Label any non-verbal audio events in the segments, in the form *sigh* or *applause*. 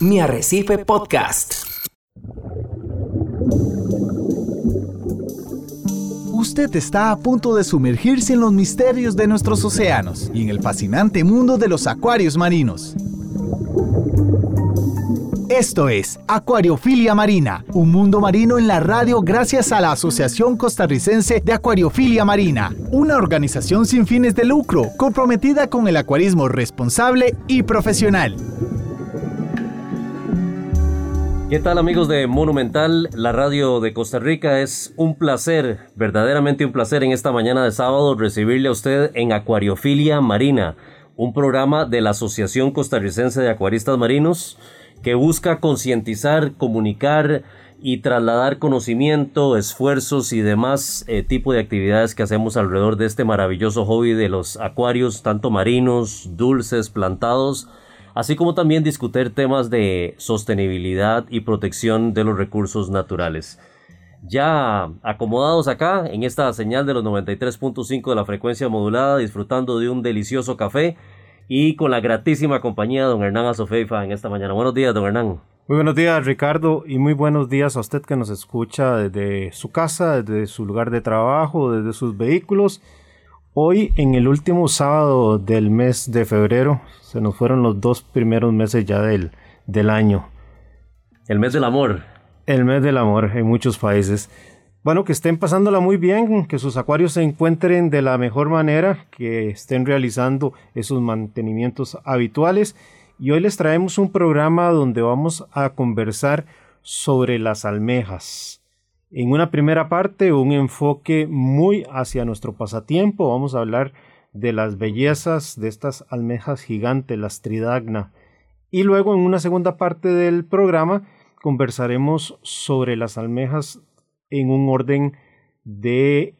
Mi Arrecife Podcast. Usted está a punto de sumergirse en los misterios de nuestros océanos y en el fascinante mundo de los acuarios marinos. Esto es Acuariofilia Marina, un mundo marino en la radio gracias a la Asociación Costarricense de Acuariofilia Marina, una organización sin fines de lucro comprometida con el acuarismo responsable y profesional. ¿Qué tal amigos de Monumental, la radio de Costa Rica? Es un placer, verdaderamente un placer en esta mañana de sábado recibirle a usted en Acuariofilia Marina, un programa de la Asociación Costarricense de Acuaristas Marinos que busca concientizar, comunicar y trasladar conocimiento, esfuerzos y demás eh, tipo de actividades que hacemos alrededor de este maravilloso hobby de los acuarios, tanto marinos, dulces, plantados, así como también discutir temas de sostenibilidad y protección de los recursos naturales. Ya acomodados acá en esta señal de los 93.5 de la frecuencia modulada, disfrutando de un delicioso café, y con la gratísima compañía de don Hernán Azofeifa en esta mañana. Buenos días, don Hernán. Muy buenos días, Ricardo, y muy buenos días a usted que nos escucha desde su casa, desde su lugar de trabajo, desde sus vehículos. Hoy, en el último sábado del mes de febrero, se nos fueron los dos primeros meses ya del, del año. El mes del amor. El mes del amor en muchos países. Bueno, que estén pasándola muy bien, que sus acuarios se encuentren de la mejor manera, que estén realizando esos mantenimientos habituales. Y hoy les traemos un programa donde vamos a conversar sobre las almejas. En una primera parte, un enfoque muy hacia nuestro pasatiempo. Vamos a hablar de las bellezas de estas almejas gigantes, las tridagna. Y luego, en una segunda parte del programa, conversaremos sobre las almejas en un orden de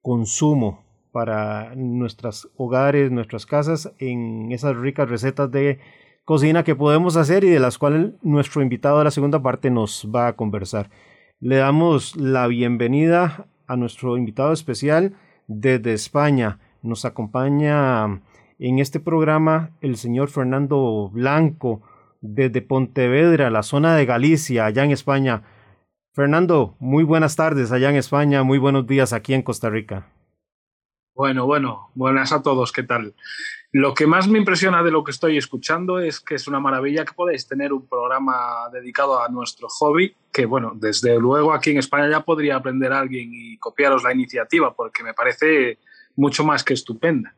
consumo para nuestros hogares, nuestras casas, en esas ricas recetas de cocina que podemos hacer y de las cuales nuestro invitado de la segunda parte nos va a conversar. Le damos la bienvenida a nuestro invitado especial desde España. Nos acompaña en este programa el señor Fernando Blanco desde Pontevedra, la zona de Galicia, allá en España. Fernando, muy buenas tardes allá en España, muy buenos días aquí en Costa Rica. Bueno, bueno, buenas a todos, ¿qué tal? Lo que más me impresiona de lo que estoy escuchando es que es una maravilla que podéis tener un programa dedicado a nuestro hobby, que bueno, desde luego aquí en España ya podría aprender alguien y copiaros la iniciativa, porque me parece mucho más que estupenda.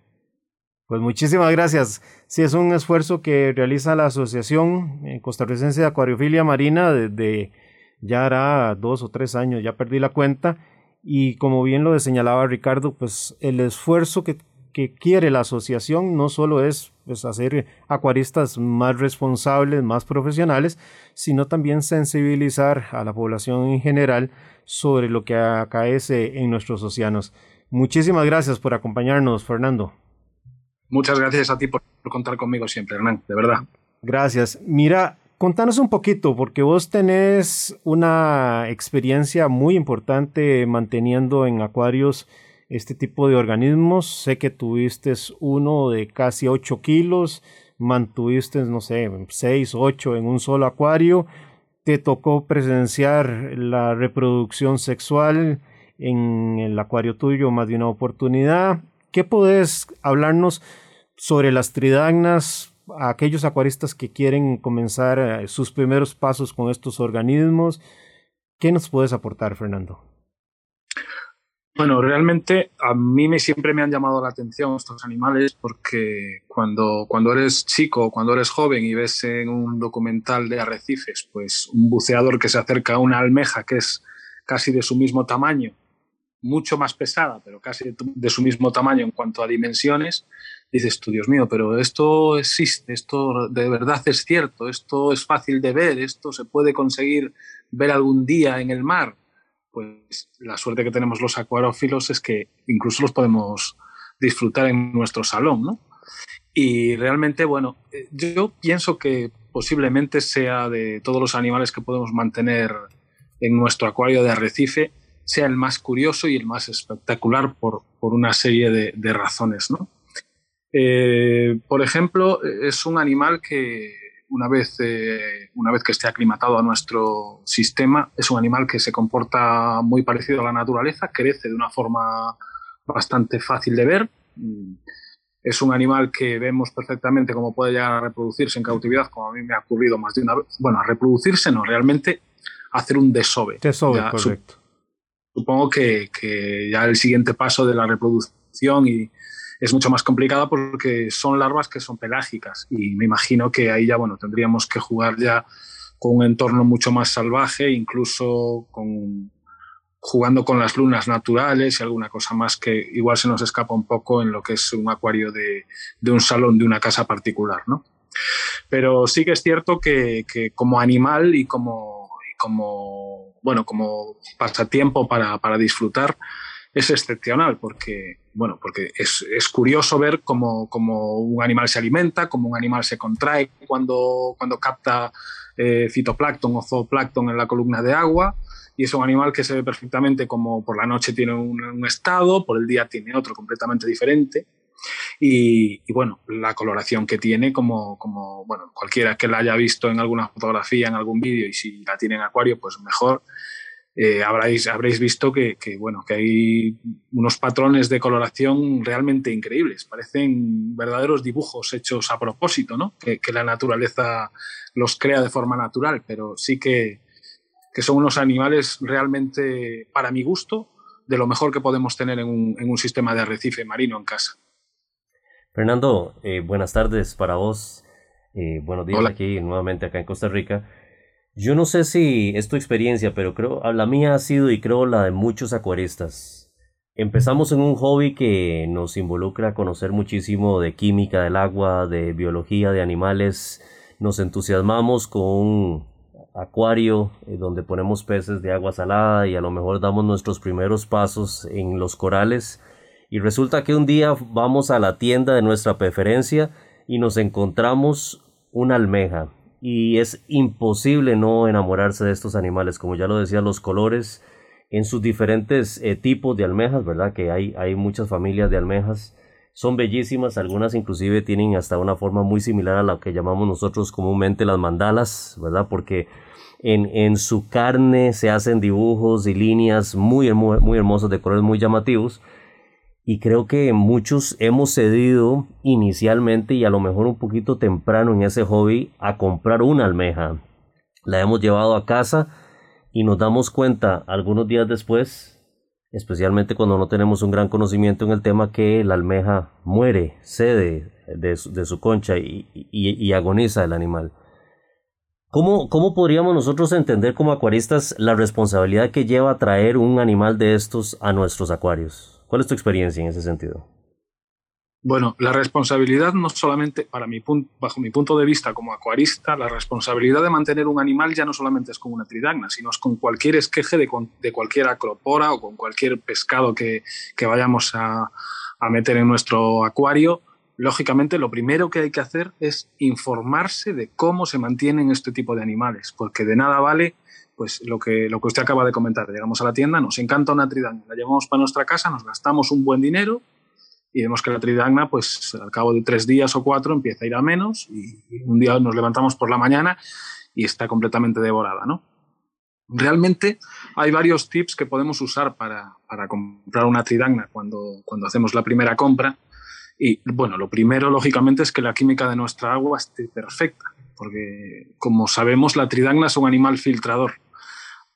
Pues muchísimas gracias. Sí, es un esfuerzo que realiza la Asociación Costarricense de Acuariofilia Marina de ya hará dos o tres años, ya perdí la cuenta, y como bien lo señalaba Ricardo, pues el esfuerzo que, que quiere la asociación no solo es pues, hacer acuaristas más responsables, más profesionales, sino también sensibilizar a la población en general sobre lo que acaece en nuestros océanos. Muchísimas gracias por acompañarnos, Fernando. Muchas gracias a ti por contar conmigo siempre, Hernán, de verdad. Gracias. Mira, Contanos un poquito, porque vos tenés una experiencia muy importante manteniendo en acuarios este tipo de organismos. Sé que tuviste uno de casi 8 kilos, mantuviste, no sé, 6, 8 en un solo acuario. Te tocó presenciar la reproducción sexual en el acuario tuyo más de una oportunidad. ¿Qué podés hablarnos sobre las tridagnas? A aquellos acuaristas que quieren comenzar eh, sus primeros pasos con estos organismos. ¿Qué nos puedes aportar, Fernando? Bueno, realmente a mí me, siempre me han llamado la atención estos animales porque cuando, cuando eres chico, cuando eres joven y ves en un documental de arrecifes, pues un buceador que se acerca a una almeja que es casi de su mismo tamaño, mucho más pesada, pero casi de su mismo tamaño en cuanto a dimensiones, dices tú, Dios mío, pero esto existe, esto de verdad es cierto, esto es fácil de ver, esto se puede conseguir ver algún día en el mar. Pues la suerte que tenemos los acuarófilos es que incluso los podemos disfrutar en nuestro salón, ¿no? Y realmente, bueno, eh, yo pienso que posiblemente sea de todos los animales que podemos mantener en nuestro acuario de arrecife, sea el más curioso y el más espectacular por, por una serie de, de razones, ¿no? Eh, por ejemplo, es un animal que, una vez, eh, una vez que esté aclimatado a nuestro sistema, es un animal que se comporta muy parecido a la naturaleza, crece de una forma bastante fácil de ver. Es un animal que vemos perfectamente cómo puede llegar a reproducirse en cautividad, como a mí me ha ocurrido más de una vez. Bueno, a reproducirse no, realmente hacer un desove. Desove, correcto. Supongo que, que ya el siguiente paso de la reproducción y, es mucho más complicada porque son larvas que son pelágicas y me imagino que ahí ya bueno tendríamos que jugar ya con un entorno mucho más salvaje, incluso con, jugando con las lunas naturales y alguna cosa más que igual se nos escapa un poco en lo que es un acuario de, de un salón de una casa particular, ¿no? Pero sí que es cierto que, que como animal y como, como, bueno, como pasatiempo para, para disfrutar, es excepcional porque, bueno, porque es, es curioso ver cómo, cómo, un animal se alimenta, cómo un animal se contrae cuando, cuando capta eh, fitoplancton o zooplancton en la columna de agua. Y es un animal que se ve perfectamente como por la noche tiene un, estado, por el día tiene otro completamente diferente. Y, y, bueno, la coloración que tiene, como, como bueno, cualquiera que la haya visto en alguna fotografía, en algún vídeo, y si la tiene en acuario, pues mejor eh, habréis, habréis visto que, que, bueno, que hay unos patrones de coloración realmente increíbles. Parecen verdaderos dibujos hechos a propósito, ¿no? que, que la naturaleza los crea de forma natural, pero sí que, que, son unos animales realmente, para mi gusto, de lo mejor que podemos tener en un, en un sistema de arrecife marino en casa. Fernando, eh, buenas tardes para vos. Eh, buenos días Hola. aquí nuevamente acá en Costa Rica. Yo no sé si es tu experiencia, pero creo, la mía ha sido y creo la de muchos acuaristas. Empezamos en un hobby que nos involucra a conocer muchísimo de química del agua, de biología de animales. Nos entusiasmamos con un acuario eh, donde ponemos peces de agua salada y a lo mejor damos nuestros primeros pasos en los corales. Y resulta que un día vamos a la tienda de nuestra preferencia y nos encontramos una almeja y es imposible no enamorarse de estos animales, como ya lo decía, los colores en sus diferentes eh, tipos de almejas, ¿verdad? Que hay, hay muchas familias de almejas, son bellísimas, algunas inclusive tienen hasta una forma muy similar a la que llamamos nosotros comúnmente las mandalas, ¿verdad? Porque en, en su carne se hacen dibujos y líneas muy, muy, hermosos, de colores muy llamativos, y creo que muchos hemos cedido inicialmente y a lo mejor un poquito temprano en ese hobby a comprar una almeja. La hemos llevado a casa y nos damos cuenta algunos días después, especialmente cuando no tenemos un gran conocimiento en el tema, que la almeja muere, cede de su, de su concha y, y, agoniza el animal. ¿Cómo, ¿Cómo podríamos nosotros entender como acuaristas la responsabilidad que lleva traer un animal de estos a nuestros acuarios? ¿Cuál es tu experiencia en ese sentido? Bueno, la responsabilidad no solamente, para mi bajo mi punto de vista como acuarista, la responsabilidad de mantener un animal ya no solamente es con una tridagna, sino es con cualquier esqueje de, de cualquier acropora o con cualquier pescado que, que vayamos a, a meter en nuestro acuario. Lógicamente, lo primero que hay que hacer es informarse de cómo se mantienen este tipo de animales, porque de nada vale pues lo que, lo que usted acaba de comentar. Llegamos a la tienda, nos encanta una tridagna, la llevamos para nuestra casa, nos gastamos un buen dinero y vemos que la tridagna, pues al cabo de tres días o cuatro empieza a ir a menos y, un día nos levantamos por la mañana y está completamente devorada, ¿no? Realmente hay varios tips que podemos usar para, para comprar una tridagna cuando, cuando hacemos la primera compra. Y bueno, lo primero, lógicamente, es que la química de nuestra agua esté perfecta, porque como sabemos, la tridagna es un animal filtrador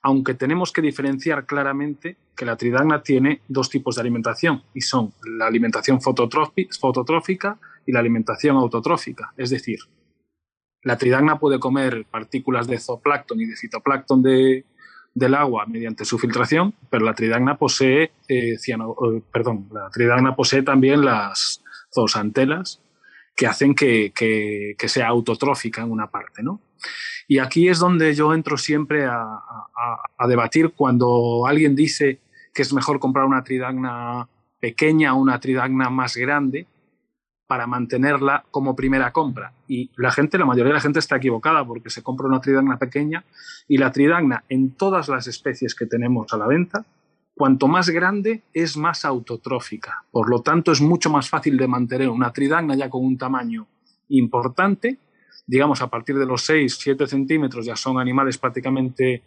aunque tenemos que diferenciar claramente que la tridagna tiene dos tipos de alimentación y son la alimentación fototrófica y la alimentación autotrófica. Es decir, la tridagna puede comer partículas de zooplancton y de fitoplancton de, del agua mediante su filtración, pero la tridagna posee, eh, eh, perdón, la posee también las zoosantelas que hacen que, que, que sea autotrófica en una parte, ¿no? Y aquí es donde yo entro siempre a, debatir cuando alguien dice que es mejor comprar una tridagna pequeña o una tridagna más grande para mantenerla como primera compra. Y la gente, la mayoría de la gente está equivocada porque se compra una tridagna pequeña y la tridagna en todas las especies que tenemos a la venta, cuanto más grande es más autotrófica. Por lo tanto, es mucho más fácil de mantener una tridagna ya con un tamaño importante digamos, a partir de los 6, 7 centímetros ya son animales prácticamente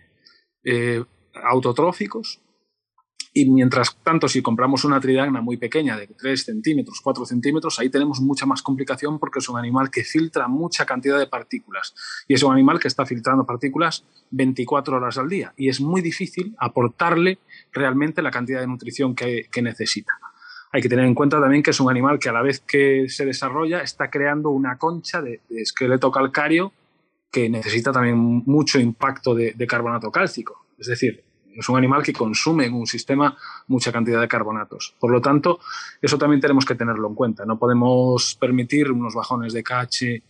eh, autotróficos. Y mientras tanto, si compramos una tridagna muy pequeña de 3 centímetros, 4 centímetros, ahí tenemos mucha más complicación porque es un animal que filtra mucha cantidad de partículas. Y es un animal que está filtrando partículas 24 horas al día. Y es muy difícil aportarle realmente la cantidad de nutrición que, necesita. Hay que tener en cuenta también que es un animal que a la vez que se desarrolla está creando una concha de, esqueleto calcáreo que necesita también mucho impacto de carbonato cálcico. Es decir, es un animal que consume en un sistema mucha cantidad de carbonatos. Por lo tanto, eso también tenemos que tenerlo en cuenta. No podemos permitir unos bajones de KH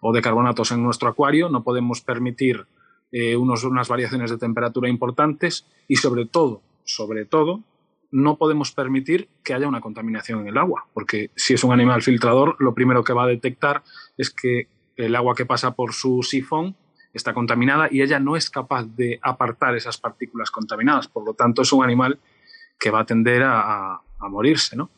o de carbonatos en nuestro acuario, no podemos permitir eh, unos, unas variaciones de temperatura importantes y sobre todo, sobre todo, no podemos permitir que haya una contaminación en el agua, porque si es un animal filtrador, lo primero que va a detectar es que el agua que pasa por su sifón está contaminada y ella no es capaz de apartar esas partículas contaminadas. Por lo tanto, es un animal que va a tender a, morirse. ¿no?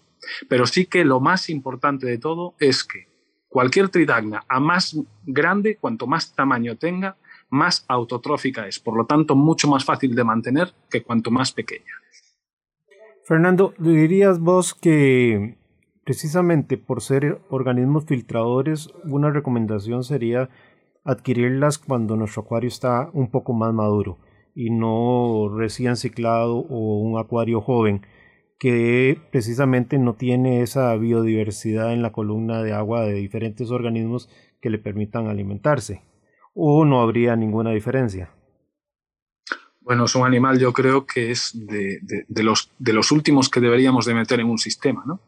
Pero sí que lo más importante de todo es que cualquier tridagna, a más grande, cuanto más tamaño tenga, más autotrófica es. Por lo tanto, mucho más fácil de mantener que cuanto más pequeña. Fernando, ¿dirías vos que precisamente por ser organismos filtradores, una recomendación sería adquirirlas cuando nuestro acuario está un poco más maduro y no recién ciclado o un acuario joven que precisamente no tiene esa biodiversidad en la columna de agua de diferentes organismos que le permitan alimentarse o no habría ninguna diferencia. Bueno, es un animal yo creo que es de, de, los, de los últimos que deberíamos de meter en un sistema, ¿no?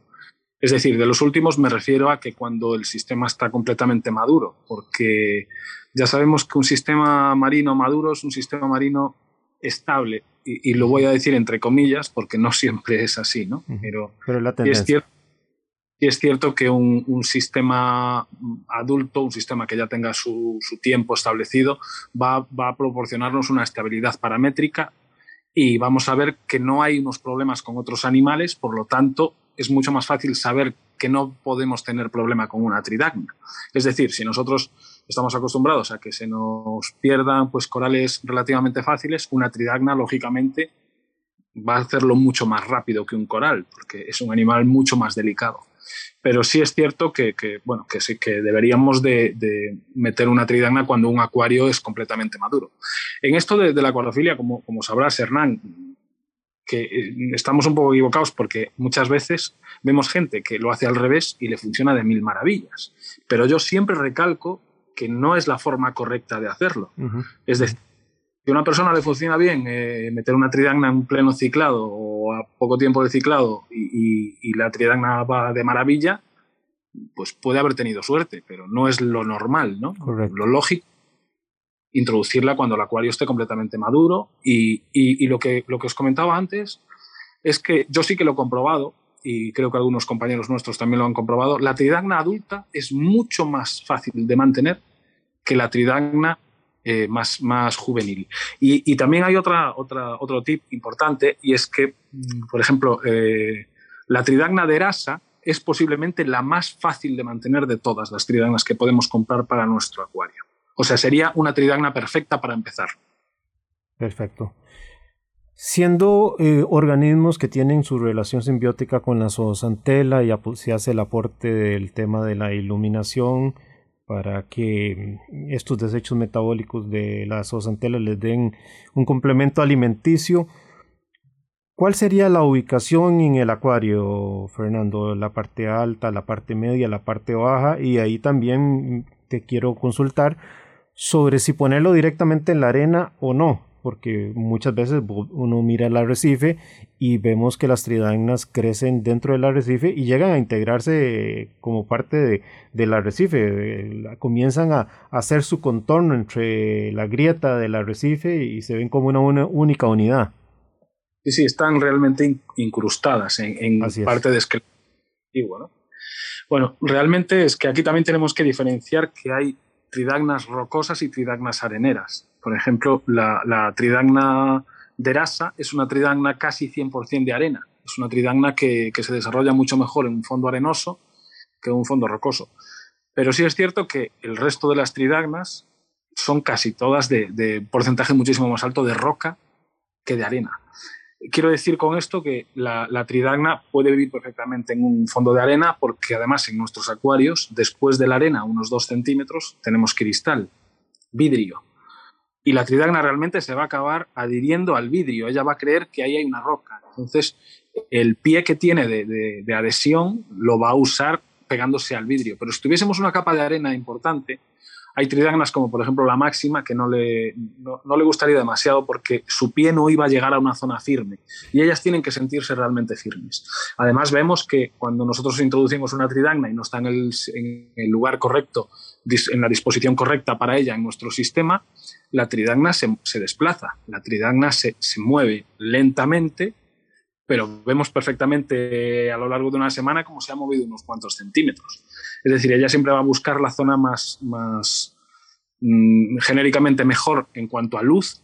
Es decir, de los últimos me refiero a que cuando el sistema está completamente maduro, porque ya sabemos que un sistema marino maduro es un sistema marino estable, y, lo voy a decir entre comillas, porque no *laughs* siempre es así, ¿no? Pero, la es cierto, es cierto que un, sistema adulto, un sistema que ya tenga su, tiempo establecido, va, va, a proporcionarnos una estabilidad paramétrica y vamos a ver que no hay unos problemas con otros animales, por lo tanto, es mucho más fácil saber que no podemos tener problema con una tridagna. Es decir, si nosotros estamos acostumbrados a que se nos pierdan pues, corales relativamente fáciles, una tridagna, lógicamente, va a hacerlo mucho más rápido que un coral, porque es un animal mucho más delicado. Pero sí es cierto que, bueno, que, sí, que deberíamos de, meter una tridagna cuando un acuario es completamente maduro. En esto de, la acuariofilia, como, como sabrás, Hernán, que eh, estamos un poco equivocados porque muchas veces vemos gente que lo hace al revés y le funciona de mil maravillas. Pero yo siempre recalco que no es la forma correcta de hacerlo. Es decir, si a una persona le funciona bien eh, meter una tridagna en pleno ciclado o a poco tiempo de ciclado y, la tridagna va de maravilla, pues puede haber tenido suerte, pero no es lo normal, ¿no? Lo lógico introducirla cuando el acuario esté completamente maduro. Y, lo, que, lo que os comentaba antes es que yo sí que lo he comprobado, y creo que algunos compañeros nuestros también lo han comprobado, la tridagna adulta es mucho más fácil de mantener que la tridagna eh, más, más juvenil. Y, también hay otra, otra, otro tip importante, y es que, mm, por ejemplo, eh, la tridagna de Erasa es posiblemente la más fácil de mantener de todas las tridagnas que podemos comprar para nuestro acuario. O sea, sería una tridagna perfecta para empezar. Perfecto. Siendo eh, organismos que tienen su relación simbiótica con la zoosantela y se hace el aporte del tema de la iluminación para que mm, estos desechos metabólicos de la zoosantela les den un complemento alimenticio, ¿Cuál sería la ubicación en el acuario, Fernando? La parte alta, la parte media, la parte baja. Y ahí también te quiero consultar sobre si ponerlo directamente en la arena o no, porque muchas veces uno mira el arrecife y vemos que las tridagnas crecen dentro del arrecife y llegan a integrarse como parte del arrecife, comienzan a, hacer su contorno entre la grieta del arrecife y se ven como una, única unidad. Sí, sí, están realmente incrustadas en, parte de esqueleto. Bueno. bueno, realmente es que aquí también tenemos que diferenciar que hay tridagnas rocosas y tridagnas areneras. Por ejemplo, la, tridagna de Rasa es una tridagna casi 100% de arena. Es una tridagna que, se desarrolla mucho mejor en un fondo arenoso que en un fondo rocoso. Pero sí es cierto que el resto de las tridagnas son casi todas de, porcentaje muchísimo más alto de roca que de arena. Quiero decir con esto que la, la, tridagna puede vivir perfectamente en un fondo de arena porque además en nuestros acuarios, después de la arena, unos dos centímetros, tenemos cristal, vidrio. Y la tridagna realmente se va a acabar adhiriendo al vidrio. Ella va a creer que ahí hay una roca. Entonces, el pie que tiene de, adhesión lo va a usar pegándose al vidrio. Pero si tuviésemos una capa de arena importante, hay tridagnas como por ejemplo la máxima que no le, no, le gustaría demasiado porque su pie no iba a llegar a una zona firme y ellas tienen que sentirse realmente firmes. Además vemos que cuando nosotros introducimos una tridagna y no está en el, en el lugar correcto, en la disposición correcta para ella en nuestro sistema, la tridagna se, se desplaza, la tridagna se, se mueve lentamente pero vemos perfectamente a lo largo de una semana cómo se ha movido unos cuantos centímetros. Es decir, ella siempre va a buscar la zona más, más mm, genéricamente mejor en cuanto a luz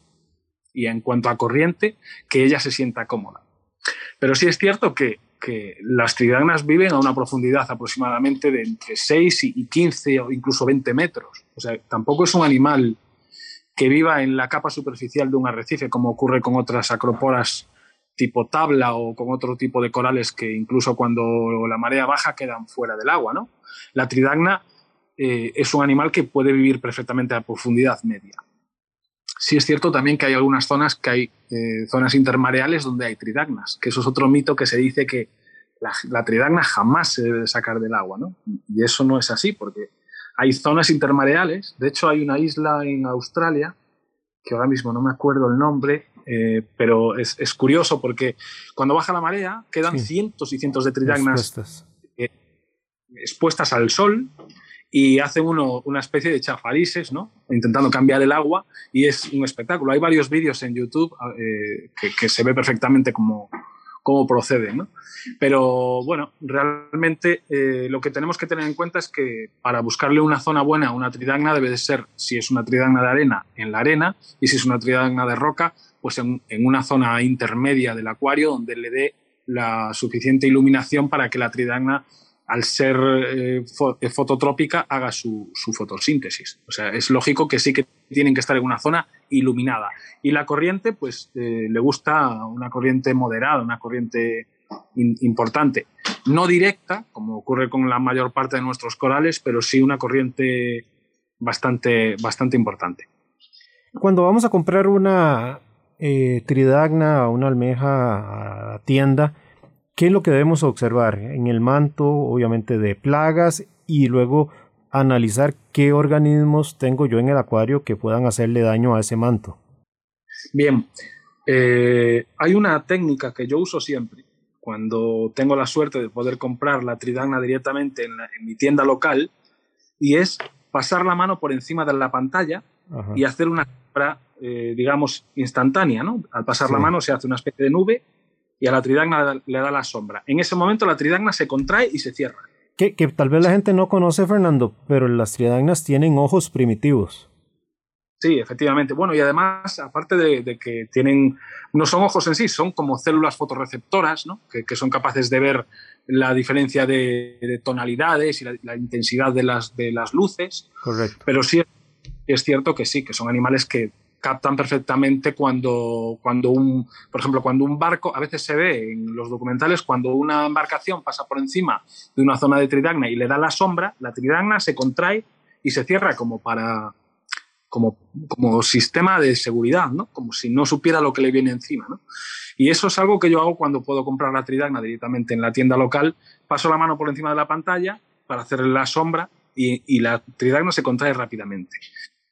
y en cuanto a corriente, que ella se sienta cómoda. Pero sí es cierto que, que las tridagnas viven a una profundidad aproximadamente de entre 6 y 15 o incluso 20 metros. O sea, tampoco es un animal que viva en la capa superficial de un arrecife, como ocurre con otras acroporas tipo tabla o con otro tipo de corales que incluso cuando la marea baja quedan fuera del agua. ¿no? La tridagna eh, es un animal que puede vivir perfectamente a profundidad media. Sí es cierto también que hay algunas zonas que hay eh, zonas intermareales donde hay tridagnas, que eso es otro mito que se dice que la, tridagna jamás se debe sacar del agua, ¿no? Y eso no es así, porque hay zonas intermareales. De hecho, hay una isla en Australia, que ahora mismo no me acuerdo el nombre, eh, pero es, es, curioso porque cuando baja la marea quedan cientos y cientos de tridagnas expuestas. Eh, expuestas al sol y hacen uno una especie de chafarises, ¿no? intentando cambiar el agua y es un espectáculo. Hay varios vídeos en YouTube eh, que, que, se ve perfectamente cómo, cómo proceden. ¿no? Pero bueno, realmente lo que tenemos que tener en cuenta es que para buscarle una zona buena a una tridagna debe de ser, si es una tridagna de arena, en la arena y si es una tridagna de roca, pues en, una zona intermedia del acuario donde le dé la suficiente iluminación para que la tridagna, al ser eh, eh, fototrópica, haga su, fotosíntesis. O sea, es lógico que sí que tienen que estar en una zona iluminada. Y la corriente, pues eh, le gusta una corriente moderada, una corriente importante. No directa, como ocurre con la mayor parte de nuestros corales, pero sí una corriente bastante, bastante importante. Cuando vamos a comprar una, eh, tridagna o una almeja a tienda, ¿qué es lo que debemos observar? En el manto, obviamente, de plagas y luego analizar qué organismos tengo yo en el acuario que puedan hacerle daño a ese manto. Bien, eh, hay una técnica que yo uso siempre cuando tengo la suerte de poder comprar la tridagna directamente en, mi tienda local y es pasar la mano por encima de la pantalla y hacer una eh, digamos, instantánea, ¿no? Al pasar la mano se hace una especie de nube y a la tridagna le da la sombra. En ese momento la tridagna se contrae y se cierra. Que, tal vez la gente no conoce, Fernando, pero las tridagnas tienen ojos primitivos. Sí, efectivamente. Bueno, y además, aparte de, que tienen, no son ojos en sí, son como células fotorreceptoras, ¿no? que, son capaces de ver la diferencia de, tonalidades y la, intensidad de las, de las luces. Correcto. Pero sí es cierto que sí, que son animales que captan perfectamente cuando, cuando un, por ejemplo, cuando un barco, a veces se ve en los documentales, cuando una embarcación pasa por encima de una zona de tridagna y le da la sombra, la tridagna se contrae y se cierra como para, como, como sistema de seguridad, ¿no? Como si no supiera lo que le viene encima. Y eso es algo que yo hago cuando puedo comprar la tridagna directamente en la tienda local, paso la mano por encima de la pantalla para hacerle la sombra y, y la tridagna se contrae rápidamente.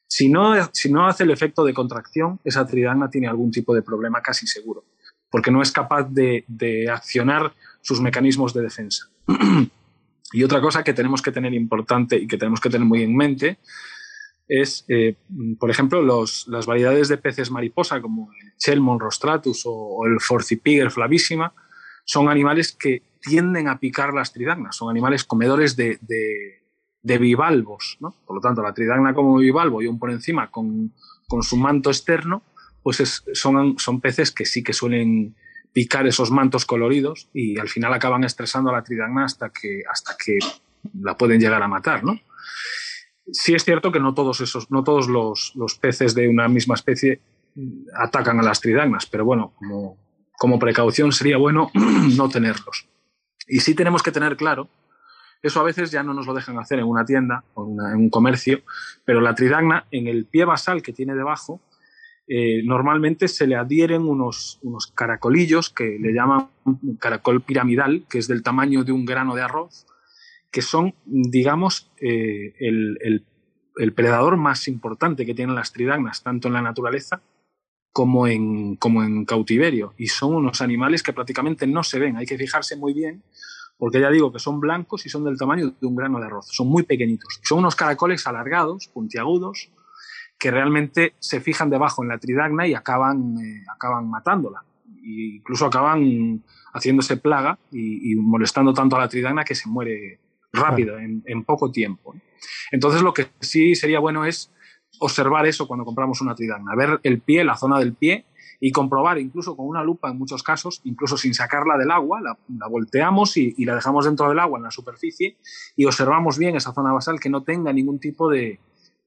Si no, si no hace el efecto de contracción, esa tridagna tiene algún tipo de problema casi seguro, porque no es capaz de, accionar sus mecanismos de defensa. *clears throat* y otra cosa que tenemos que tener importante y que tenemos que tener muy en mente es, eh, por ejemplo, las variedades de peces mariposa como el Chelmon rostratus o, el Forcipiger flavísima, son animales que tienden a picar las tridagnas, son animales comedores de, de bivalvos. ¿no? Por lo tanto, la tridagna como bivalvo y un por encima con, con su manto externo, pues son, son peces que sí que suelen picar esos mantos coloridos y al final acaban estresando a la tridagna hasta que, hasta que la pueden llegar a matar. ¿no? Sí es cierto que no todos, esos, no todos los, los peces de una misma especie atacan a las tridagnas, pero bueno, como, como precaución sería bueno *clears throat* no tenerlos. Y sí tenemos que tener claro, eso a veces ya no nos lo dejan hacer en una tienda o en un comercio, pero la tridagna en el pie basal que tiene debajo, eh, normalmente se le adhieren unos, unos caracolillos que le llaman caracol piramidal, que es del tamaño de un grano de arroz, que son, digamos, eh, el, el, el, predador más importante que tienen las tridagnas, tanto en la naturaleza como en, como en cautiverio. Y son unos animales que prácticamente no se ven. Hay que fijarse muy bien, porque ya digo que son blancos y son del tamaño de un grano de arroz. Son muy pequeñitos. Son unos caracoles alargados, puntiagudos, que realmente se fijan debajo en la tridagna y acaban, eh, acaban matándola. E incluso acaban haciéndose plaga y, y, molestando tanto a la tridagna que se muere rápido, en, en, poco tiempo. Entonces lo que sí sería bueno es observar eso cuando compramos una tridagna, ver el pie, la zona del pie y comprobar incluso con una lupa en muchos casos, incluso sin sacarla del agua, la, volteamos y, la dejamos dentro del agua en la superficie y observamos bien esa zona basal que no tenga ningún tipo de,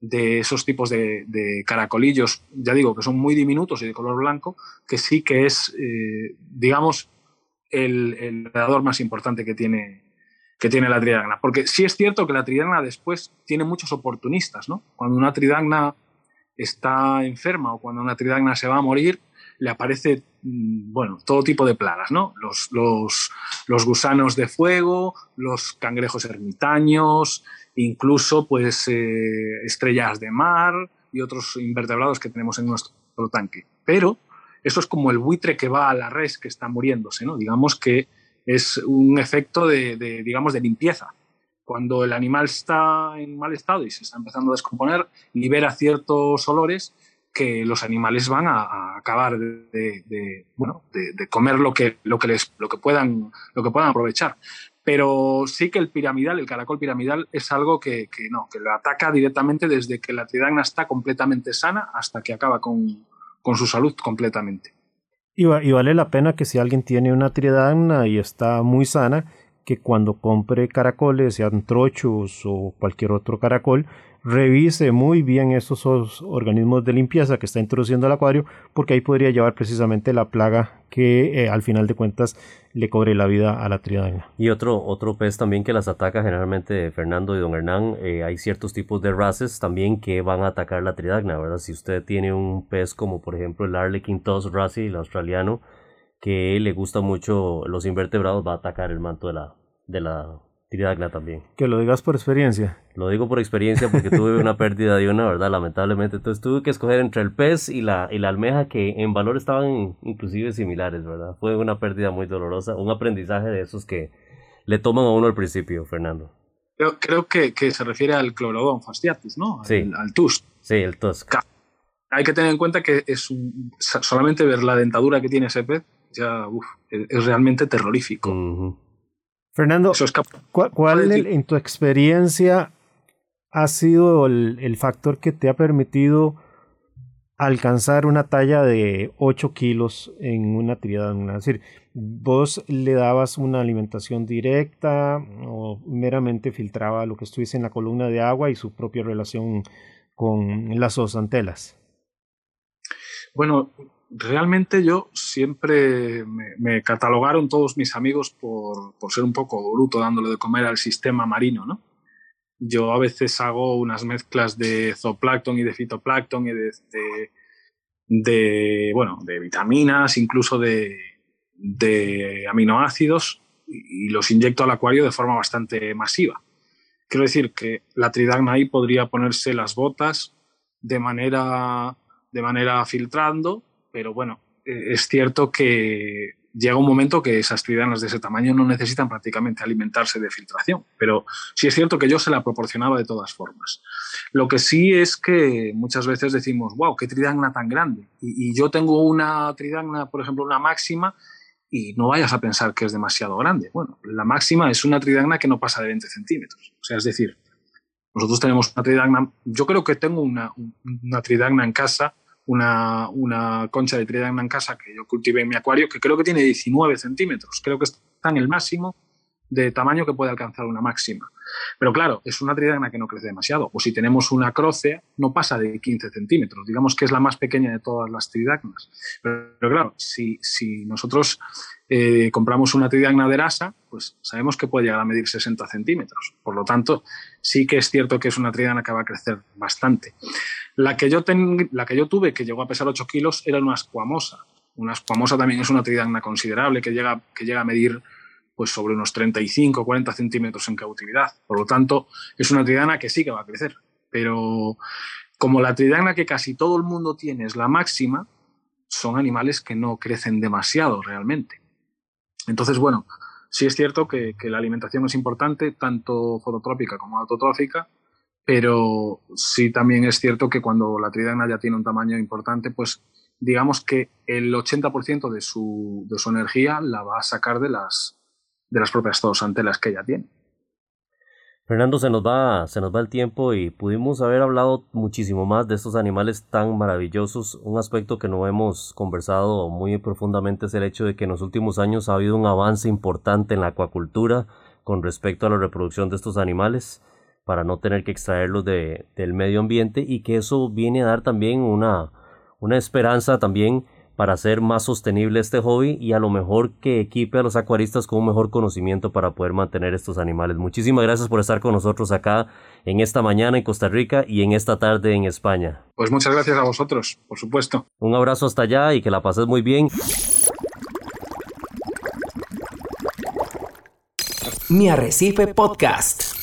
esos tipos de, caracolillos, ya digo, que son muy diminutos y de color blanco, que sí que es, eh, digamos, el, el más importante que tiene, que tiene la tridagna. Porque sí es cierto que la tridagna después tiene muchos oportunistas, ¿no? Cuando una tridagna está enferma o cuando una tridagna se va a morir, le aparece, mm, bueno, todo tipo de plagas, ¿no? Los, los, los gusanos de fuego, los cangrejos ermitaños, incluso pues eh, estrellas de mar y otros invertebrados que tenemos en nuestro tanque. Pero eso es como el buitre que va a la res que está muriéndose, ¿no? Digamos que es un efecto de, de, digamos, de limpieza. Cuando el animal está en mal estado y se está empezando a descomponer, libera ciertos olores que los animales van a, acabar de, bueno, de, comer lo que, lo, que les, lo, que puedan, lo que puedan aprovechar pero sí que el piramidal, el caracol piramidal, es algo que, que, no, que lo ataca directamente desde que la tridagna está completamente sana hasta que acaba con, con su salud completamente. Y, y, vale la pena que si alguien tiene una tridagna y está muy sana, que cuando compre caracoles, sean trochos o cualquier otro caracol, revise muy bien esos organismos de limpieza que está introduciendo al acuario, porque ahí podría llevar precisamente la plaga que eh, al final de cuentas le cobre la vida a la tridagna. Y otro, otro pez también que las ataca generalmente Fernando y don Hernán, eh, hay ciertos tipos de races también que van a atacar la tridagna, ¿verdad? Si usted tiene un pez como por ejemplo el Arlequin Toss Racy, el australiano, que le gusta mucho los invertebrados, va a atacar el manto de la, de la tridagna también. Que lo digas por experiencia. Lo digo por experiencia porque tuve una *laughs* pérdida de una, ¿verdad? Lamentablemente. Entonces tuve que escoger entre el pez y la, y la almeja que en valor estaban inclusive similares, ¿verdad? Fue una pérdida muy dolorosa, un aprendizaje de esos que le toman a uno al principio, Fernando. Creo, creo que, que, se refiere al clorodón fastiatus, ¿no? Sí. Al, al TUS. Sí, el TUS. Hay que tener en cuenta que es un, solamente ver la dentadura que tiene ese pez ya uf, es, es, realmente terrorífico. Uh -huh. Fernando, ¿cuál, cuál el, en tu experiencia ha sido el, el, factor que te ha permitido alcanzar una talla de 8 kilos en una tridagna? Es decir, ¿vos le dabas una alimentación directa o meramente filtraba lo que estuviese en la columna de agua y su propia relación con las zooxantelas? Bueno, realmente yo siempre me, me, catalogaron todos mis amigos por, por, ser un poco bruto dándole de comer al sistema marino, ¿no? Yo a veces hago unas mezclas de zooplancton y de fitoplancton y de, de, de bueno, de vitaminas, incluso de, de aminoácidos y, los inyecto al acuario de forma bastante masiva. Quiero decir que la tridagna ahí podría ponerse las botas de manera, de manera filtrando pero bueno, eh, es cierto que llega un momento que esas tridagnas de ese tamaño no necesitan prácticamente alimentarse de filtración, pero sí es cierto que yo se la proporcionaba de todas formas. Lo que sí es que muchas veces decimos, wow, qué tridagna tan grande. Y, y yo tengo una tridagna, por ejemplo, una máxima, y no vayas a pensar que es demasiado grande. Bueno, la máxima es una tridagna que no pasa de 20 centímetros. O sea, es decir, nosotros tenemos una tridagna, yo creo que tengo una, una tridagna en casa una, una concha de tridagna en casa que yo cultivé en mi acuario, que creo que tiene 19 centímetros, creo que está en el máximo de tamaño que puede alcanzar una máxima. Pero claro, es una tridagna que no crece demasiado. O si tenemos una crócea, no pasa de 15 centímetros. Digamos que es la más pequeña de todas las tridagnas. Pero, claro, si, si nosotros eh, compramos una tridagna de rasa, pues sabemos que puede llegar a medir 60 centímetros. Por lo tanto, sí que es cierto que es una tridagna que va a crecer bastante. La que yo, la que yo tuve, que llegó a pesar 8 kilos, era una escuamosa. Una escuamosa también es una tridagna considerable que llega, que llega a medir pues sobre unos 35 o 40 centímetros en cautividad. Por lo tanto, es una tridagna que sí que va a crecer. Pero como la tridagna que casi todo el mundo tiene es la máxima, son animales que no crecen demasiado realmente. Entonces, bueno, sí es cierto que, la alimentación es importante, tanto fototrópica como autotrófica, pero sí también es cierto que cuando la tridagna ya tiene un tamaño importante, pues digamos que el 80% de su, de su energía la va a sacar de las, de las propias las que ella tiene. Fernando, se nos va, se nos va el tiempo y pudimos haber hablado muchísimo más de estos animales tan maravillosos. Un aspecto que no hemos conversado muy profundamente es el hecho de que en los últimos años ha habido un avance importante en la acuacultura con respecto a la reproducción de estos animales para no tener que extraerlos de, del medio ambiente y que eso viene a dar también una, una esperanza también para hacer más sostenible este hobby y a lo mejor que equipe a los acuaristas con un mejor conocimiento para poder mantener estos animales. Muchísimas gracias por estar con nosotros acá en esta mañana en Costa Rica y en esta tarde en España. Pues muchas gracias a vosotros, por supuesto. Un abrazo hasta allá y que la pases muy bien. Mi Arrecife Podcast.